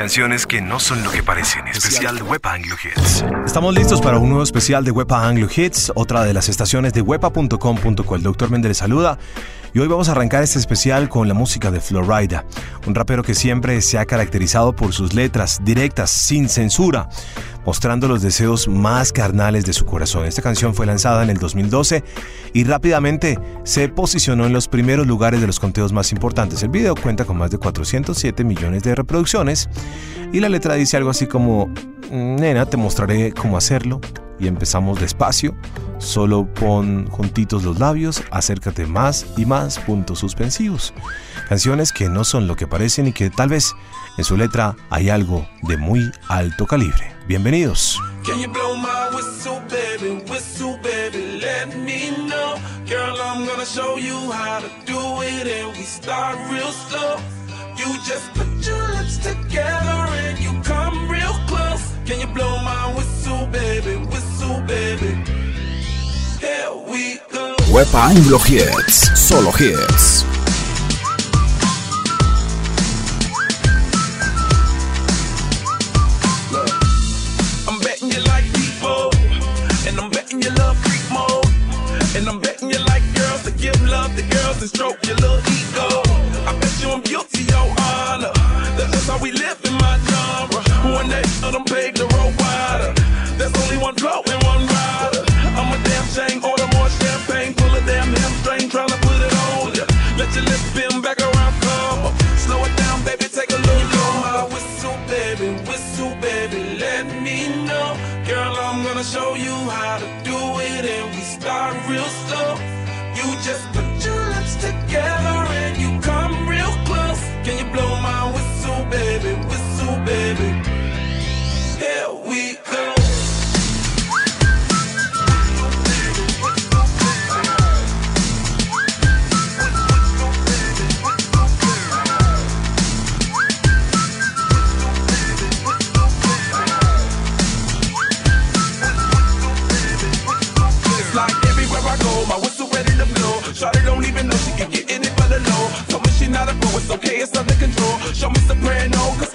Canciones que no son lo que parecen. Especial de Wepa Anglo Hits. Estamos listos para un nuevo especial de Wepa Anglo Hits, otra de las estaciones de wepa.com.co. El doctor Méndez saluda. Y hoy vamos a arrancar este especial con la música de Florida, un rapero que siempre se ha caracterizado por sus letras directas, sin censura, mostrando los deseos más carnales de su corazón. Esta canción fue lanzada en el 2012 y rápidamente se posicionó en los primeros lugares de los conteos más importantes. El video cuenta con más de 407 millones de reproducciones y la letra dice algo así como, nena, te mostraré cómo hacerlo y empezamos despacio. Solo pon juntitos los labios, acércate más y más, puntos suspensivos. Canciones que no son lo que parecen y que tal vez en su letra hay algo de muy alto calibre. Bienvenidos. Can you blow my whistle, and stroke your little ego. I bet you I'm guilty, your honor. That's how we live in my genre. One day of them paved the road wider. There's only one flow and one rider. I'm a damn shame, order more champagne, pull a damn hamstring, trying to put it on ya. Let your lips spin back around, come up. Slow it down, baby, take a look. You Blow my whistle, baby, whistle, baby, let me know. Girl, I'm gonna show you how to do it, and we start real slow. You just together and you come real close. Can you blow my whistle, baby? Whistle, baby. Here we go. Not a pro, it's okay, it's under control. Show me soprano, cause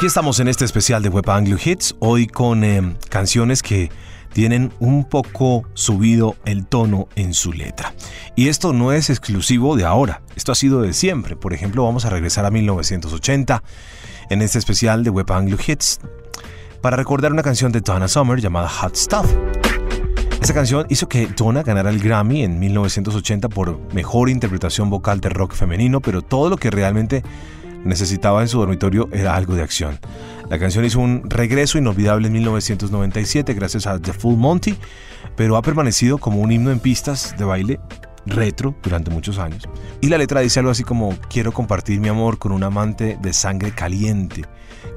Aquí estamos en este especial de Web Anglo Hits, hoy con eh, canciones que tienen un poco subido el tono en su letra. Y esto no es exclusivo de ahora, esto ha sido de siempre. Por ejemplo, vamos a regresar a 1980 en este especial de Web Anglo Hits para recordar una canción de Donna Summer llamada Hot Stuff. Esta canción hizo que Donna ganara el Grammy en 1980 por mejor interpretación vocal de rock femenino, pero todo lo que realmente necesitaba en su dormitorio era algo de acción. La canción hizo un regreso inolvidable en 1997 gracias a The Full Monty, pero ha permanecido como un himno en pistas de baile retro durante muchos años. Y la letra dice algo así como, quiero compartir mi amor con un amante de sangre caliente,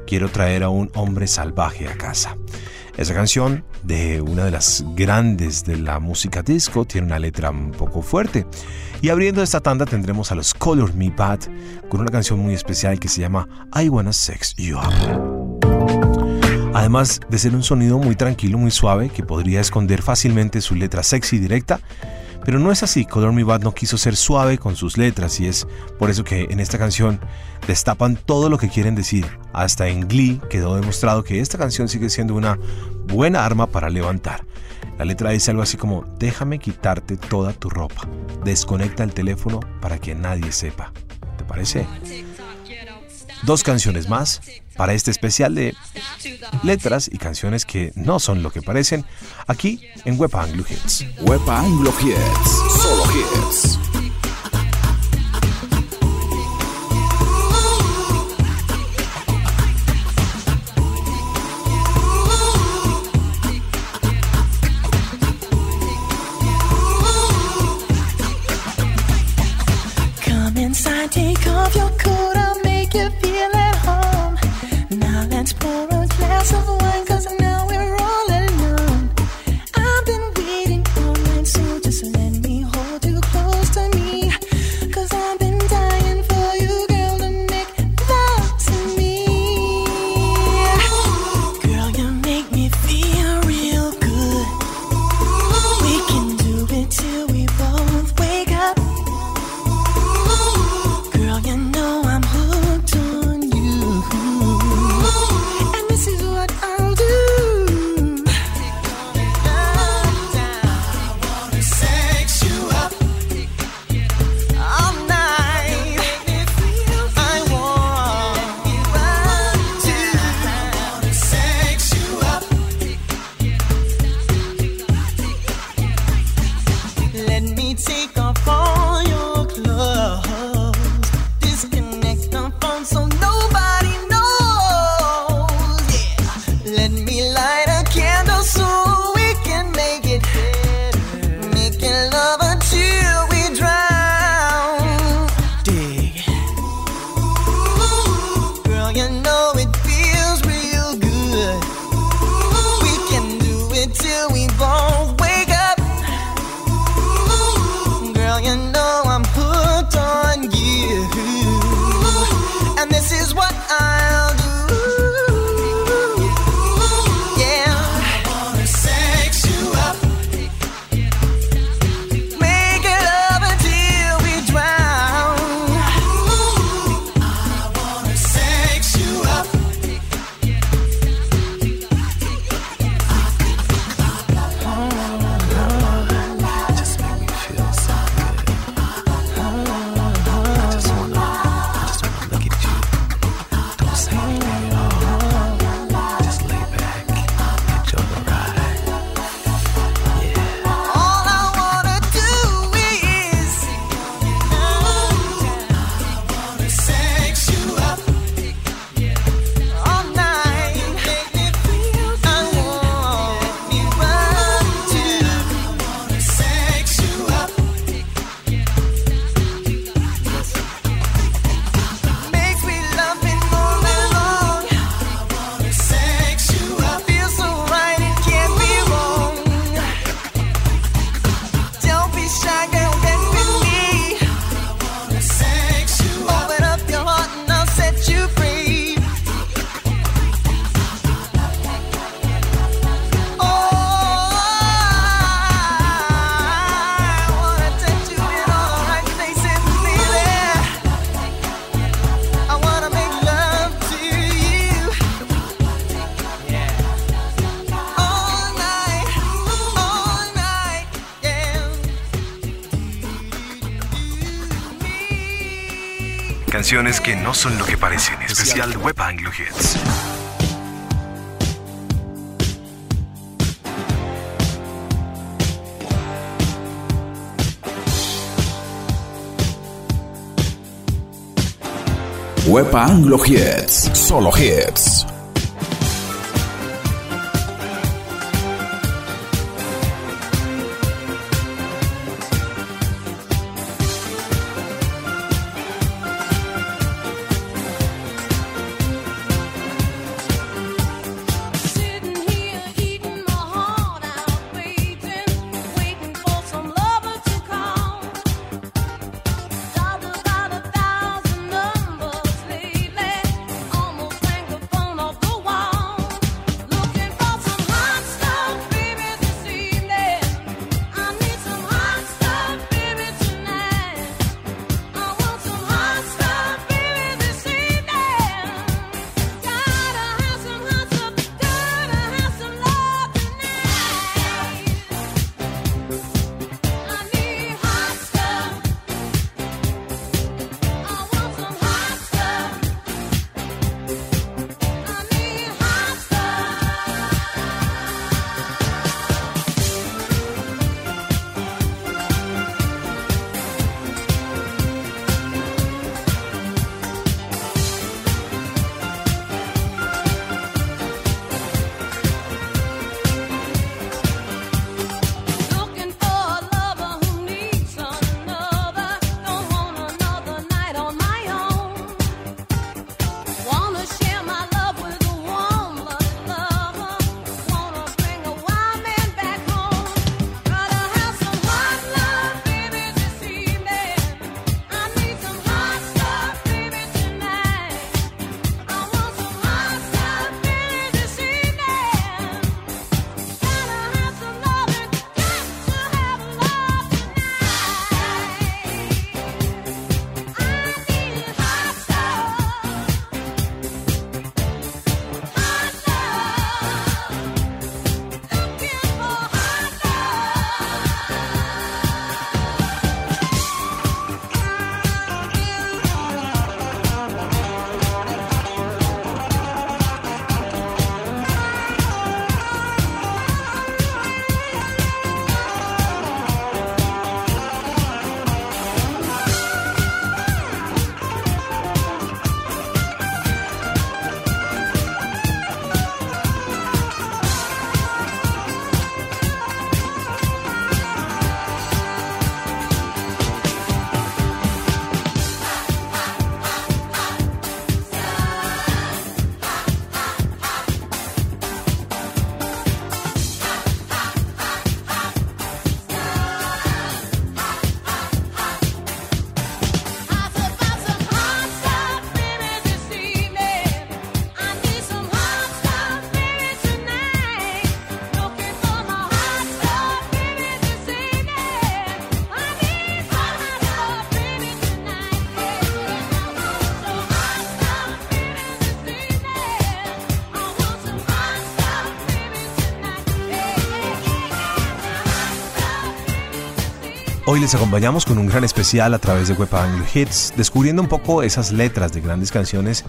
quiero traer a un hombre salvaje a casa. Esa canción de una de las grandes de la música disco tiene una letra un poco fuerte. Y abriendo esta tanda tendremos a los Color Me Bad con una canción muy especial que se llama I Wanna Sex You Up. Además de ser un sonido muy tranquilo, muy suave, que podría esconder fácilmente su letra sexy directa, pero no es así, Color Me Bad no quiso ser suave con sus letras y es por eso que en esta canción destapan todo lo que quieren decir. Hasta en Glee quedó demostrado que esta canción sigue siendo una buena arma para levantar. La letra dice algo así como, déjame quitarte toda tu ropa, desconecta el teléfono para que nadie sepa. ¿Te parece? Dos canciones más para este especial de letras y canciones que no son lo que parecen, aquí en Wepa Anglo Hits. Anglo solo hits. Canciones que no son lo que parecen. Especial Wepa Anglo Hits. Wepa Anglo solo hits. Hoy les acompañamos con un gran especial a través de Web Anglo Hits, descubriendo un poco esas letras de grandes canciones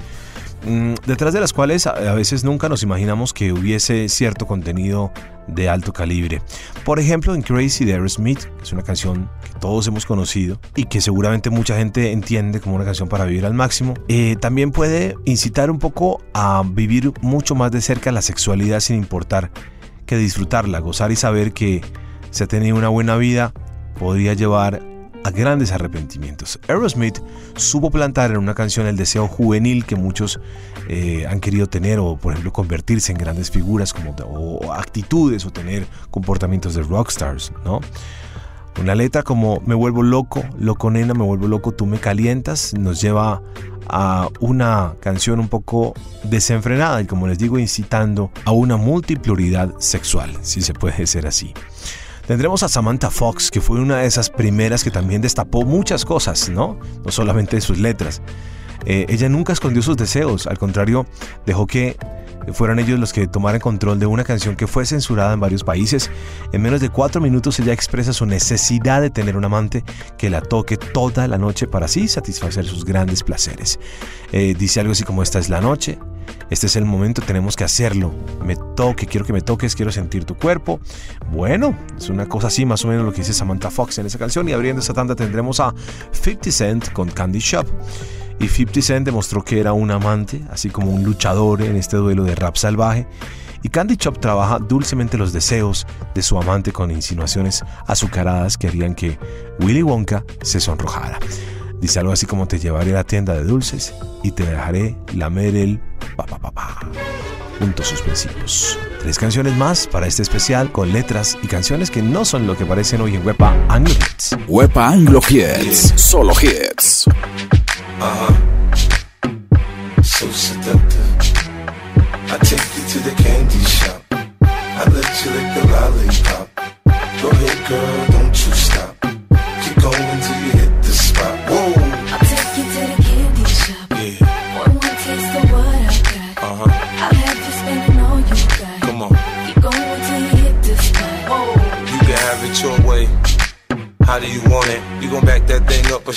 mm, detrás de las cuales a veces nunca nos imaginamos que hubiese cierto contenido de alto calibre. Por ejemplo, en Crazy de Aerosmith, que es una canción que todos hemos conocido y que seguramente mucha gente entiende como una canción para vivir al máximo, eh, también puede incitar un poco a vivir mucho más de cerca la sexualidad sin importar que disfrutarla, gozar y saber que se ha tenido una buena vida podría llevar a grandes arrepentimientos. Aerosmith supo plantar en una canción el deseo juvenil que muchos eh, han querido tener o por ejemplo convertirse en grandes figuras como, o actitudes o tener comportamientos de rockstars, ¿no? Una letra como Me vuelvo loco, loco nena, me vuelvo loco, tú me calientas, nos lleva a una canción un poco desenfrenada y como les digo incitando a una multipluralidad sexual, si se puede decir así. Tendremos a Samantha Fox, que fue una de esas primeras que también destapó muchas cosas, ¿no? No solamente sus letras. Eh, ella nunca escondió sus deseos, al contrario, dejó que fueran ellos los que tomaran control de una canción que fue censurada en varios países. En menos de cuatro minutos ella expresa su necesidad de tener un amante que la toque toda la noche para así satisfacer sus grandes placeres. Eh, dice algo así como esta es la noche, este es el momento, tenemos que hacerlo. Me toque, quiero que me toques, quiero sentir tu cuerpo. Bueno, es una cosa así más o menos lo que dice Samantha Fox en esa canción. Y abriendo esa tanda tendremos a 50 Cent con Candy Shop. Y 50 Cent demostró que era un amante, así como un luchador en este duelo de rap salvaje. Y Candy Shop trabaja dulcemente los deseos de su amante con insinuaciones azucaradas que harían que Willy Wonka se sonrojara. Dice algo así como te llevaré a la tienda de dulces y te dejaré lamer el pa pa pa pa. Puntos suspensivos. Tres canciones más para este especial con letras y canciones que no son lo que parecen hoy en Wepa Anglo Hits. Wepa Anglo Hits. Solo hits. so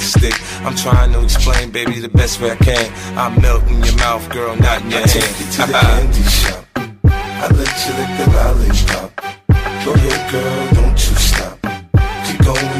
the stick. I'm trying to explain, baby, the best way I can. I melt in your mouth, girl, not in your I hand. take you to the candy shop. I let you lick the lollipop. Go ahead, girl, don't you stop. Keep going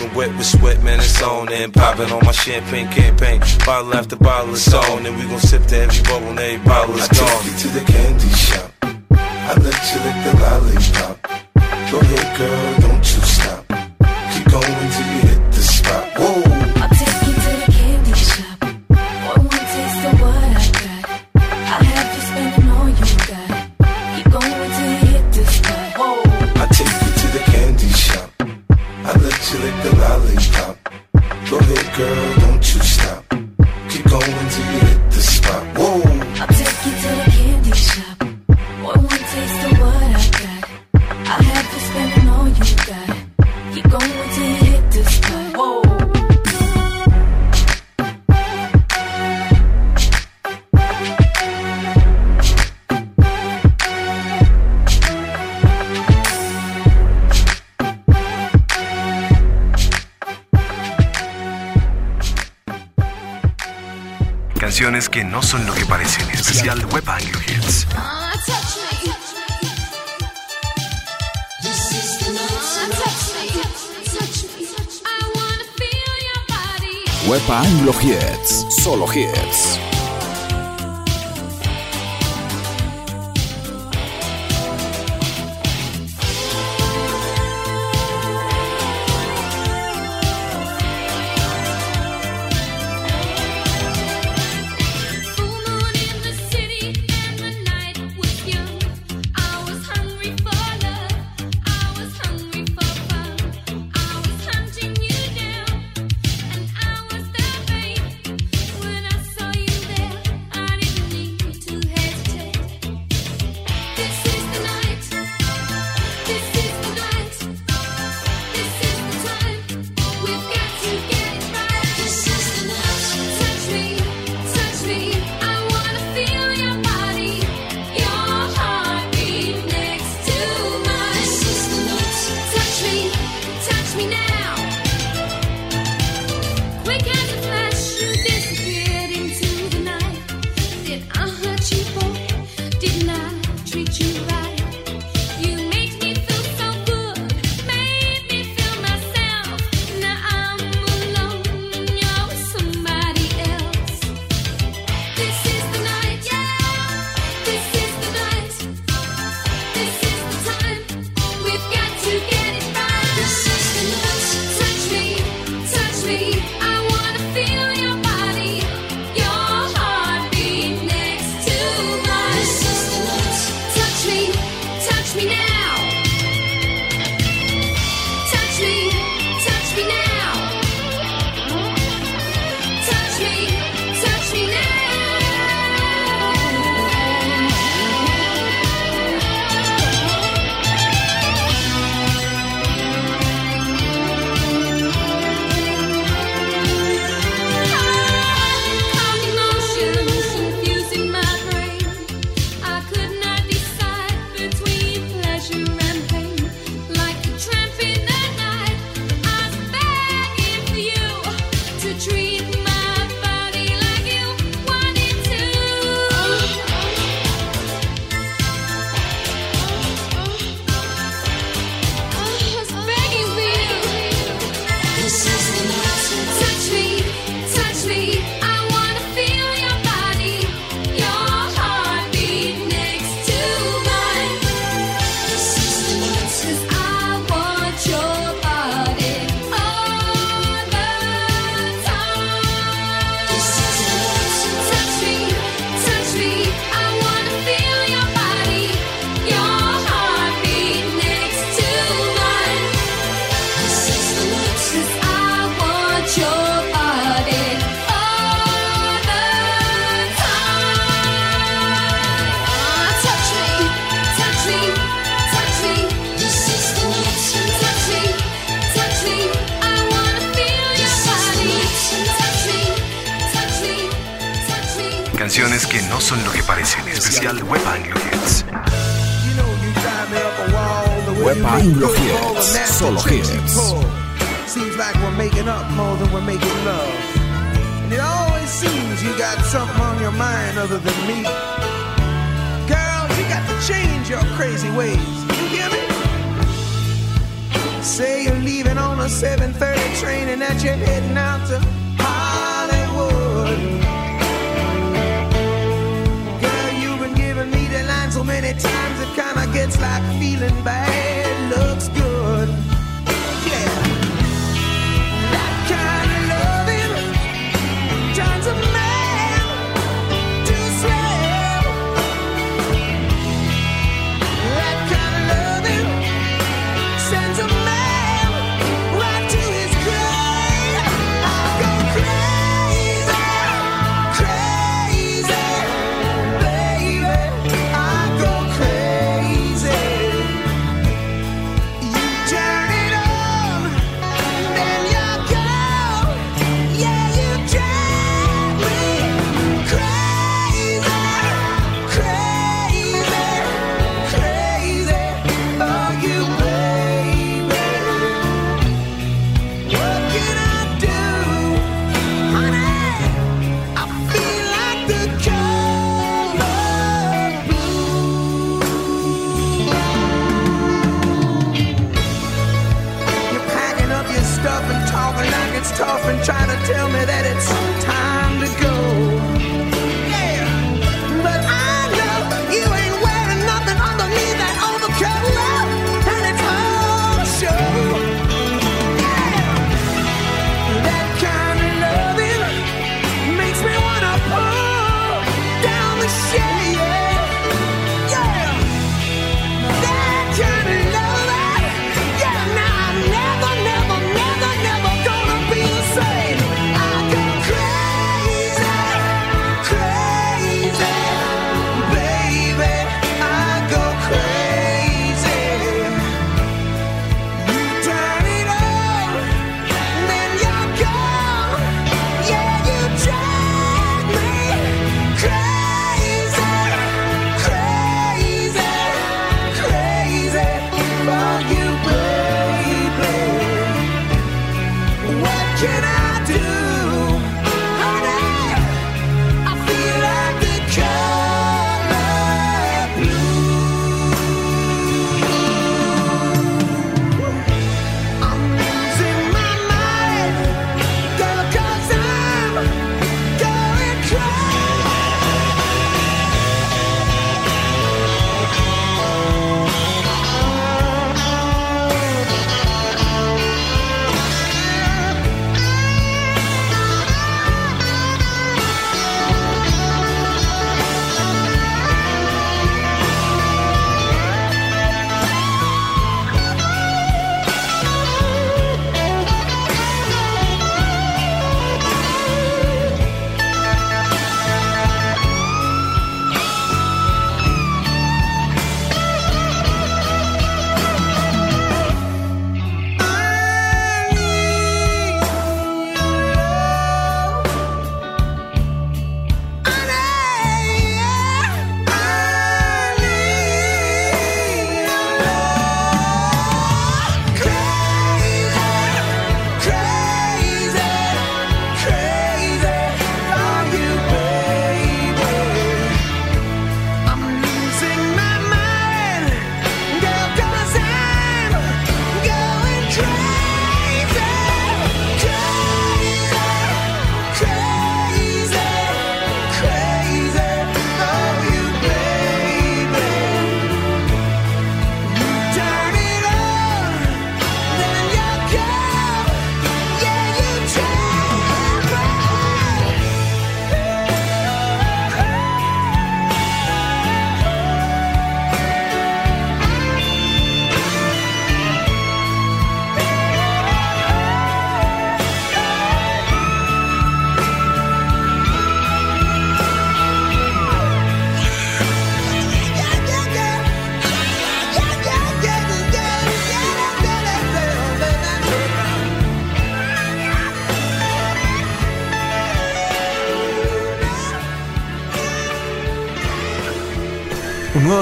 Dripping wet with sweat, man, it's on and popping on my champagne campaign. Bottle after bottle, it's on, and we gon' sip to every bubble, and every bottle is I take you to the candy shop. I let you lick the lollipop. Go ahead, girl, don't you stop. Keep going till you hit Anglo Hits, solo hits. Feeling bad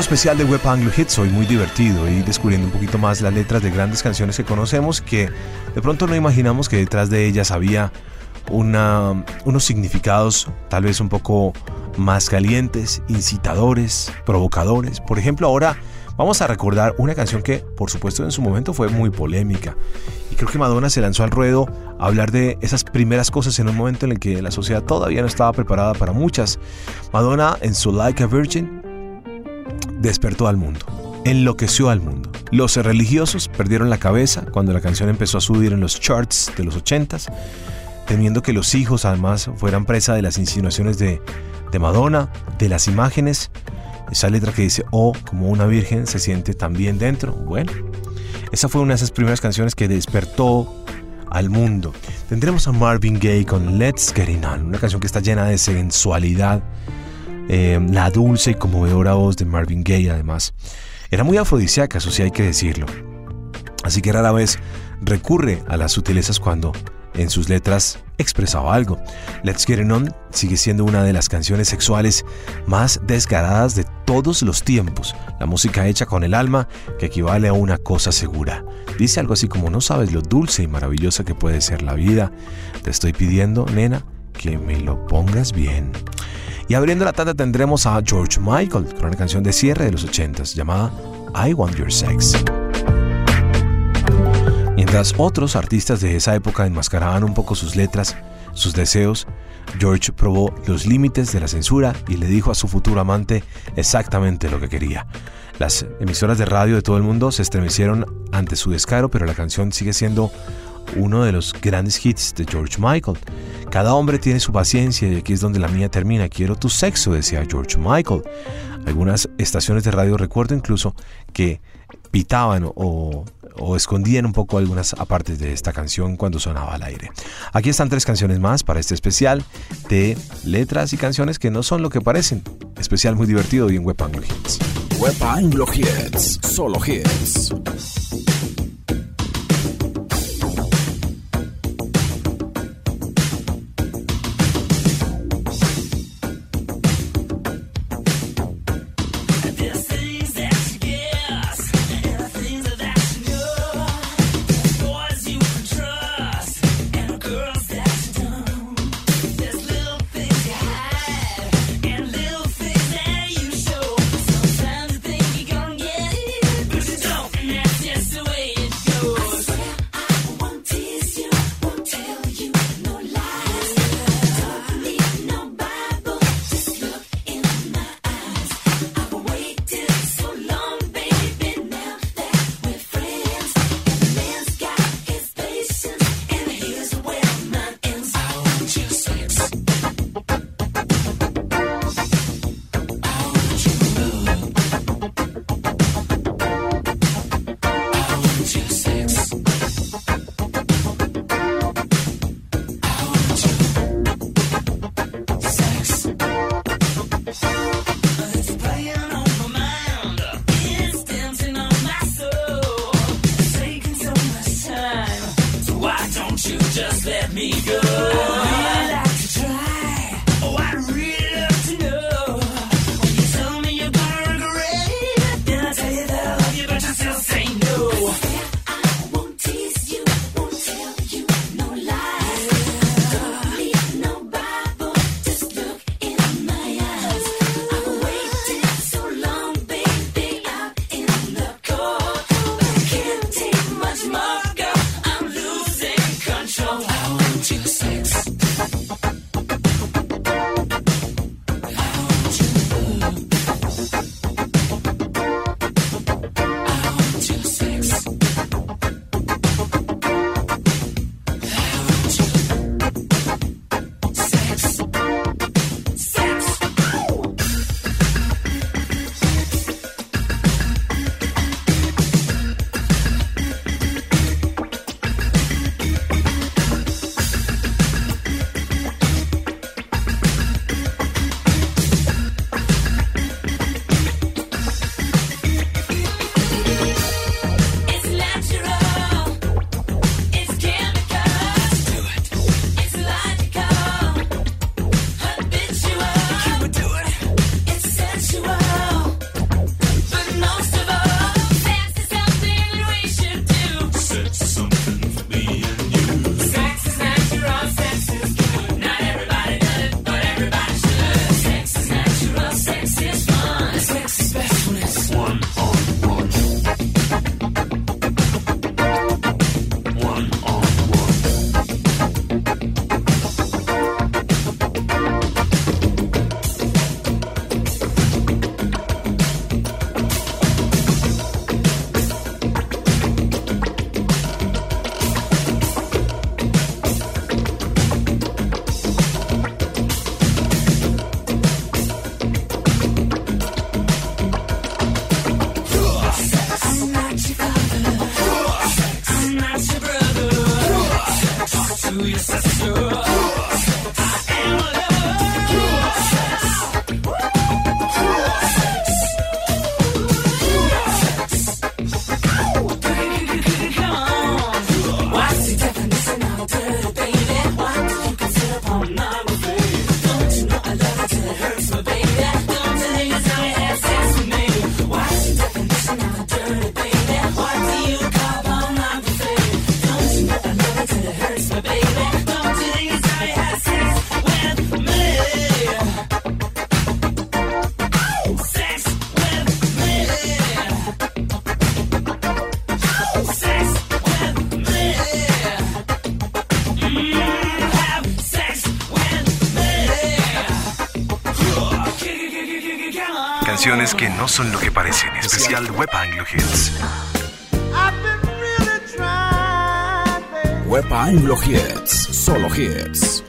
especial de Web Anglo Hits, hoy muy divertido y descubriendo un poquito más las letras de grandes canciones que conocemos que de pronto no imaginamos que detrás de ellas había una, unos significados tal vez un poco más calientes, incitadores, provocadores. Por ejemplo, ahora vamos a recordar una canción que por supuesto en su momento fue muy polémica y creo que Madonna se lanzó al ruedo a hablar de esas primeras cosas en un momento en el que la sociedad todavía no estaba preparada para muchas. Madonna en su Like a Virgin despertó al mundo, enloqueció al mundo. Los religiosos perdieron la cabeza cuando la canción empezó a subir en los charts de los 80s, temiendo que los hijos además fueran presa de las insinuaciones de, de Madonna, de las imágenes. Esa letra que dice, oh, como una virgen se siente también dentro. Bueno, esa fue una de esas primeras canciones que despertó al mundo. Tendremos a Marvin Gaye con Let's Get It On, una canción que está llena de sensualidad, eh, la dulce y conmovedora voz de Marvin Gaye además. Era muy afrodisíaca, eso sí hay que decirlo. Así que rara vez recurre a las sutilezas cuando en sus letras expresaba algo. Let's Get It On sigue siendo una de las canciones sexuales más desgaradas de todos los tiempos. La música hecha con el alma que equivale a una cosa segura. Dice algo así como no sabes lo dulce y maravillosa que puede ser la vida. Te estoy pidiendo, nena, que me lo pongas bien. Y abriendo la tanda tendremos a George Michael con una canción de cierre de los 80s llamada I Want Your Sex. Mientras otros artistas de esa época enmascaraban un poco sus letras, sus deseos, George probó los límites de la censura y le dijo a su futuro amante exactamente lo que quería. Las emisoras de radio de todo el mundo se estremecieron ante su descaro, pero la canción sigue siendo uno de los grandes hits de George Michael. Cada hombre tiene su paciencia y aquí es donde la mía termina. Quiero tu sexo, decía George Michael. Algunas estaciones de radio recuerdo incluso que pitaban o, escondían un poco algunas apartes de esta canción cuando sonaba al aire. Aquí están tres canciones más para este especial de letras y canciones que no son lo que parecen. Especial muy divertido y en Web Anglo Hits. Web Anglo Hits, solo hits. canciones que no son lo que parecen. Especial Web Anglo Hits. Web Anglo Hits. Solo hits.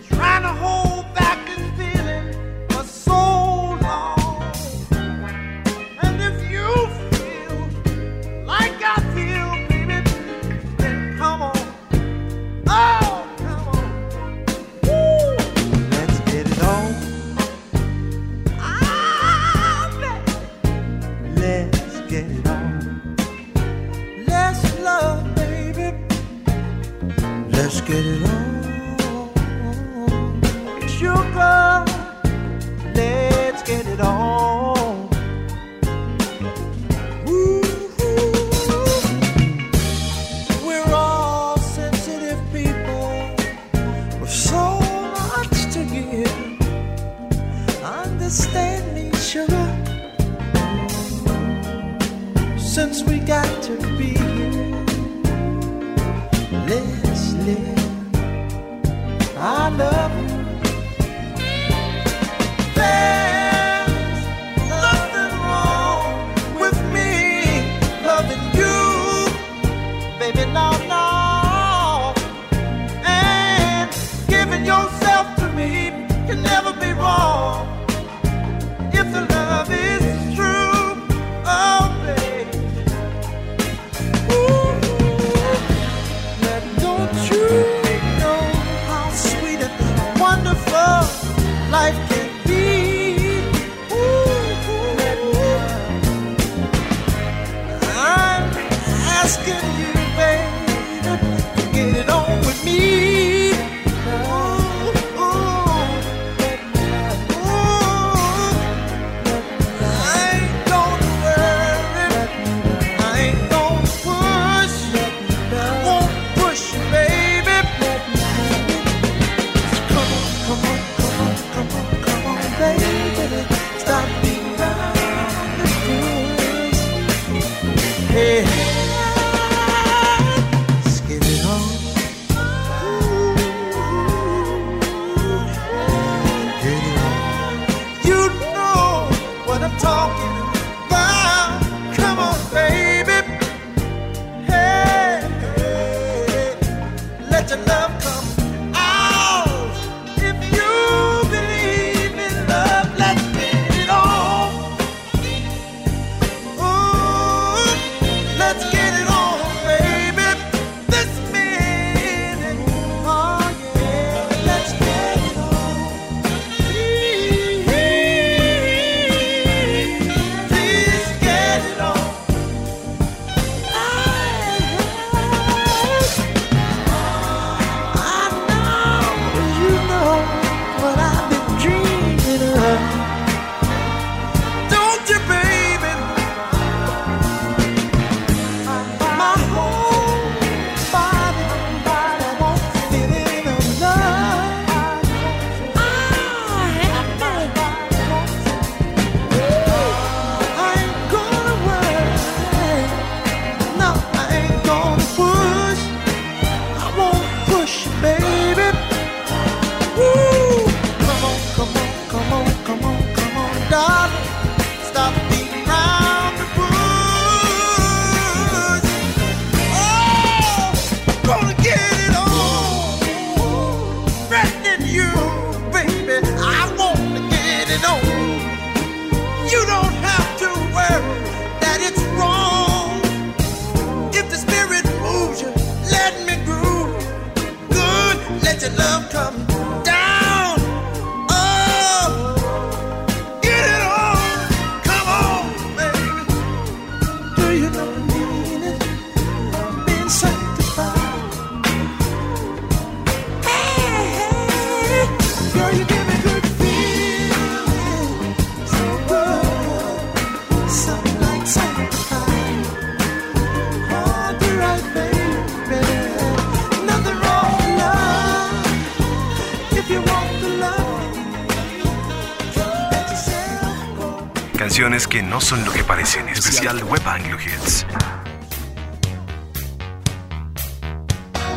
que no son lo que parecen, especial Web Anglo Hits.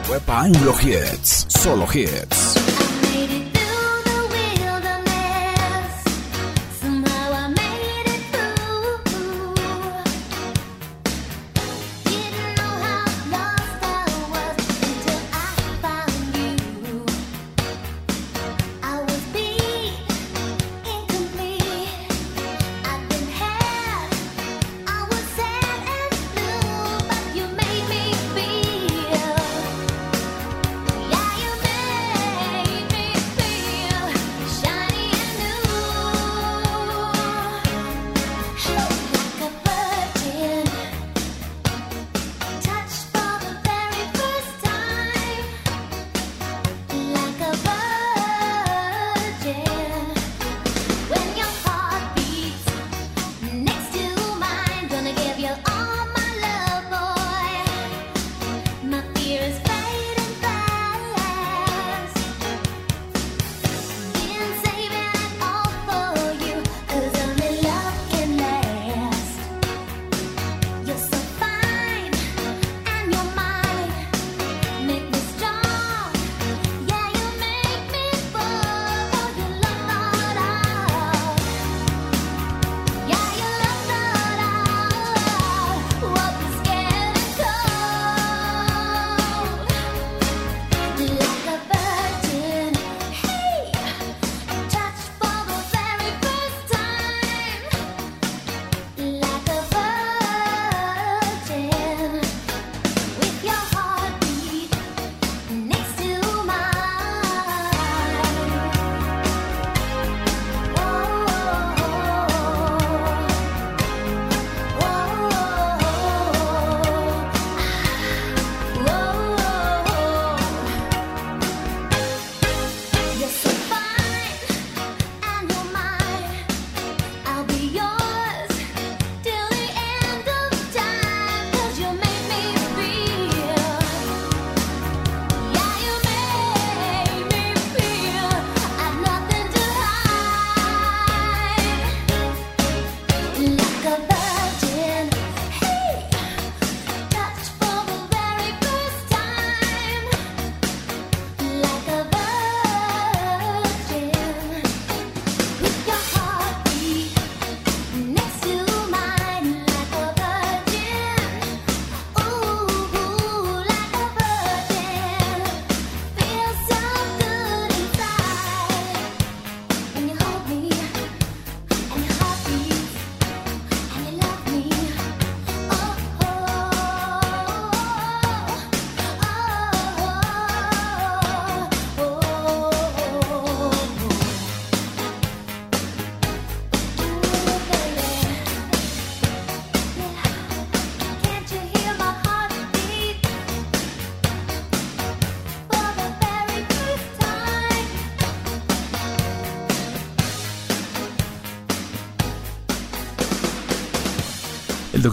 Web Anglo Hits, solo hits.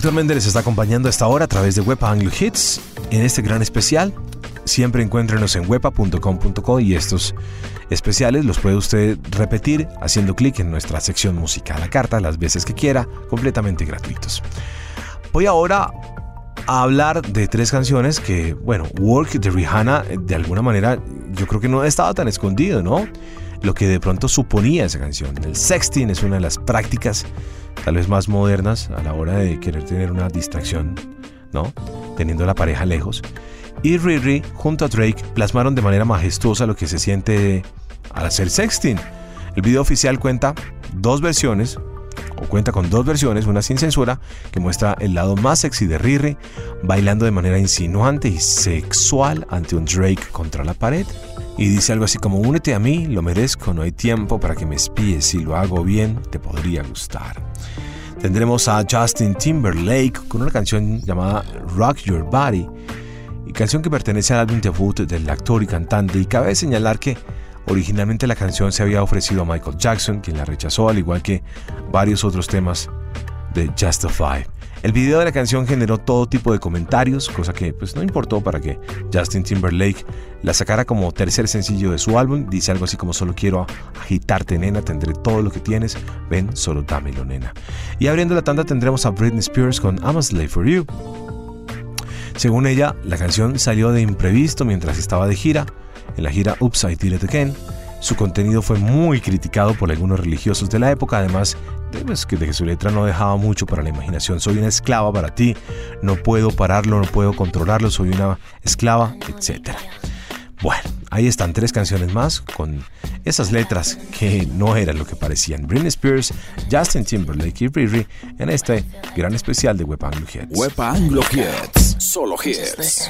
Dr. Méndez está acompañando a esta hora a través de Wepa Anglo Hits en este gran especial. Siempre encuéntrenos en wepa.com.co y estos especiales los puede usted repetir haciendo clic en nuestra sección música a la carta las veces que quiera, completamente gratuitos. Voy ahora a hablar de tres canciones que, bueno, Work de Rihanna, de alguna manera, yo creo que no estaba tan escondido, ¿no? Lo que de pronto suponía esa canción. El sexting es una de las prácticas tal vez más modernas a la hora de querer tener una distracción, ¿no? Teniendo a la pareja lejos. Y Riri junto a Drake plasmaron de manera majestuosa lo que se siente al hacer sexting. El video oficial cuenta dos versiones, cuenta con dos versiones, una sin censura, que muestra el lado más sexy de Riri, bailando de manera insinuante y sexual ante un Drake contra la pared. Y dice algo así como, únete a mí, lo merezco, no hay tiempo para que me espíes, si lo hago bien, te podría gustar. Tendremos a Justin Timberlake con una canción llamada Rock Your Body, y canción que pertenece al álbum debut del actor y cantante, y cabe señalar que Originalmente la canción se había ofrecido a Michael Jackson, quien la rechazó, al igual que varios otros temas de Justify. El video de la canción generó todo tipo de comentarios, cosa que pues no importó para que Justin Timberlake la sacara como tercer sencillo de su álbum. Dice algo así como solo quiero agitarte nena, tendré todo lo que tienes, ven, solo dámelo nena. Y abriendo la tanda tendremos a Britney Spears con I'm a Slave for You. Según ella, la canción salió de imprevisto mientras estaba de gira, en la gira Oops, I Did It Again. Su contenido fue muy criticado por algunos religiosos de la época, además de, pues, de que su letra no dejaba mucho para la imaginación. Soy una esclava para ti, no puedo pararlo, no puedo controlarlo, soy una esclava, etc. Bueno, ahí están tres canciones más con esas letras que no eran lo que parecían. Britney Spears, Justin Timberlake y Riri en este gran especial de Web Anglo Hits. Web Anglo Hits, solo hits.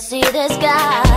see the sky.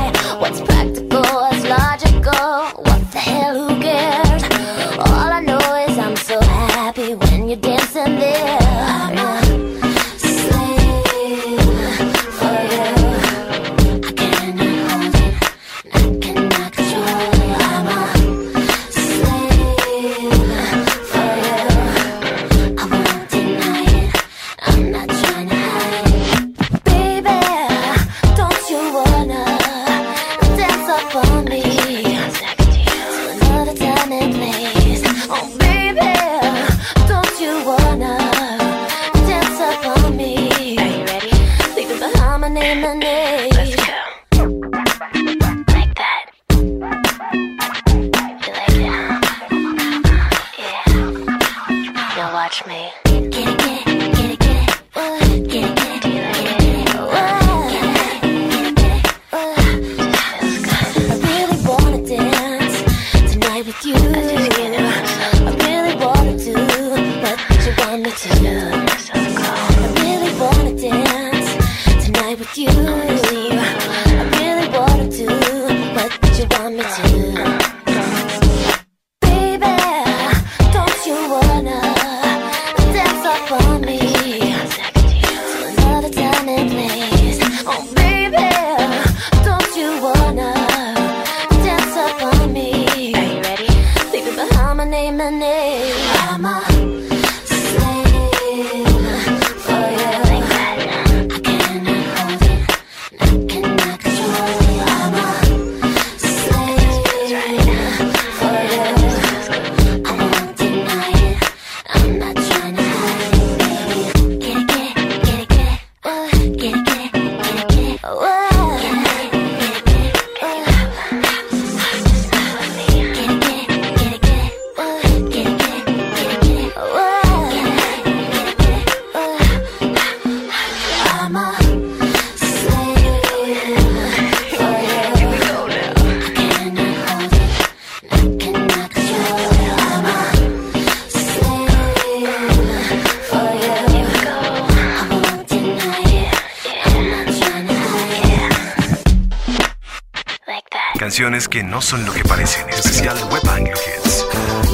canciones que no son lo que parecen, especial Web Anglo Hits.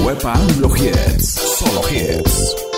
Web Anglo Hits, solo hits.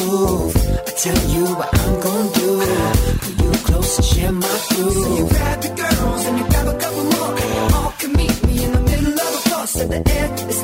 move. I tell you what I'm gonna do. Pull you close and share my groove. So you grab the girls and you grab a couple more. And you all can meet me in the middle of a floor. Said the air is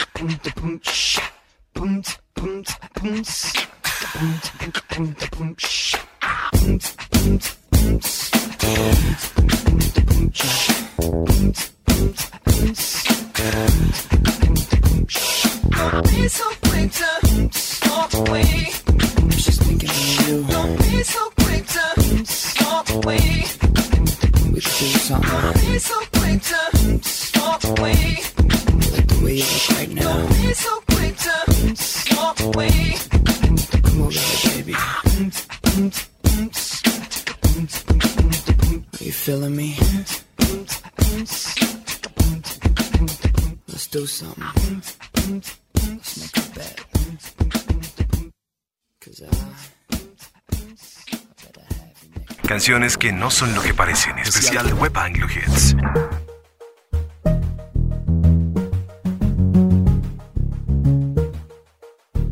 canciones que no son lo que parecen, especial de Web Anglo Hits.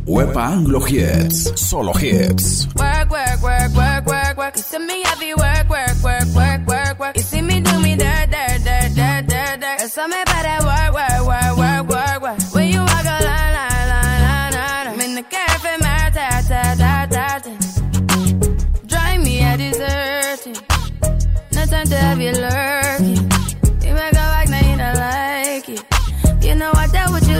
Web Anglo Hits, solo hits. You see me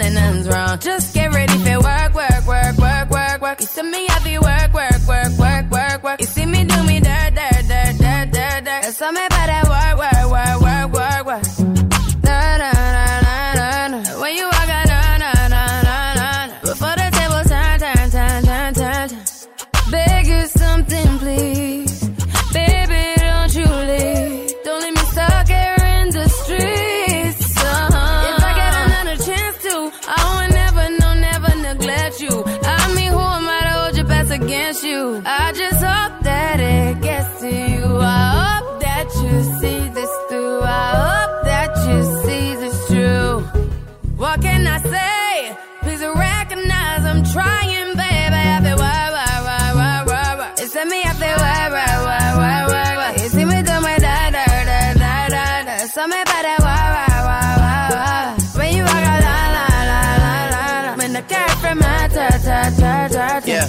and nothing's wrong. Just get ready for work, work, work, work, work, work. You see me work, work, work, best you? I just hope that it gets to you. I hope that you see this through. I hope that you see this true. What can I say? Please recognize I'm trying, baby. I feel why, why, why, why, why, why. It's me, I feel why, why, why, why, why, why. You see me do my da, da, da, da, da, da. Something about that why, why, why. When you walk out, la, la, la, la, la, la. When the cat from my ta, ta, ta. Yeah,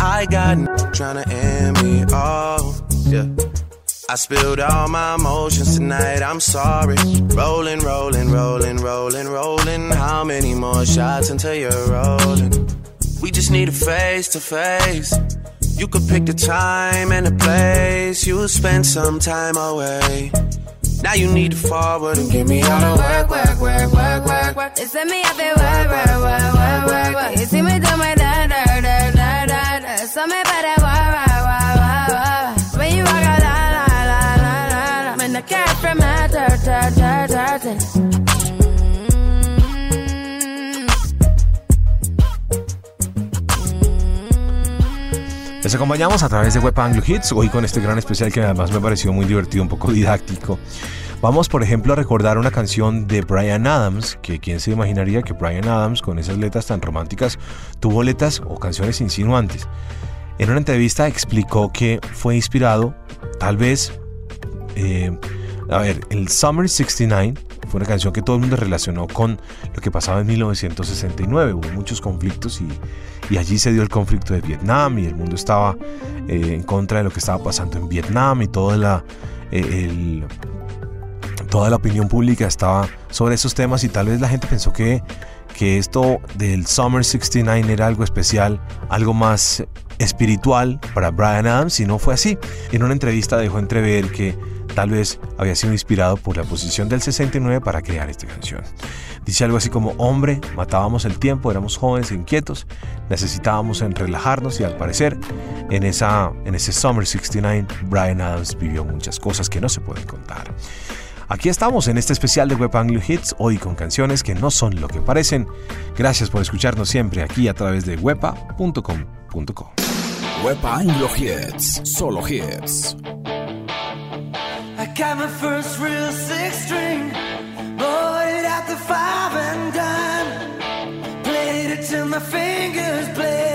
I got n- tryna end me off. Yeah. I spilled all my emotions tonight, I'm sorry. Rolling, rolling, rolling, rolling, rolling. How many more shots until you're rolling? We just need a face to face. You could pick the time and the place. You'll spend some time away. Now you need to forward and give me all the work, work, work, work, work, work. It's me, I feel why, why, why, why, why, why. You see me do my Les acompañamos a través de Web Anglo Hits, hoy con este gran especial que además me pareció muy divertido, un poco didáctico. Vamos, por ejemplo, a recordar una canción de Brian Adams, que quién se imaginaría que Brian Adams, con esas letras tan románticas, tuvo letras o canciones insinuantes. En una entrevista explicó que fue inspirado, tal vez, eh, a ver, el Summer 69 fue una canción que todo el mundo relacionó con lo que pasaba en 1969. Hubo muchos conflictos y, allí se dio el conflicto de Vietnam y el mundo estaba eh, en contra de lo que estaba pasando en Vietnam y toda la, eh, toda la opinión pública estaba sobre esos temas y tal vez la gente pensó que, que esto del Summer 69 era algo especial, algo más espiritual para Brian Adams y no fue así. En una entrevista dejó entrever que tal vez había sido inspirado por la posición del 69 para crear esta canción. Dice algo así como, hombre, matábamos el tiempo, éramos jóvenes e inquietos, necesitábamos en relajarnos y al parecer en, esa, en ese Summer 69 Brian Adams vivió muchas cosas que no se pueden contar. Aquí estamos en este especial de Web Anglo Hits, hoy con canciones que no son lo que parecen. Gracias por escucharnos siempre aquí a través de wepa.com.co. Wepa Anglo Hits, solo hits. Got my first real six string, bought it at the five and dime. Played it till my fingers bled.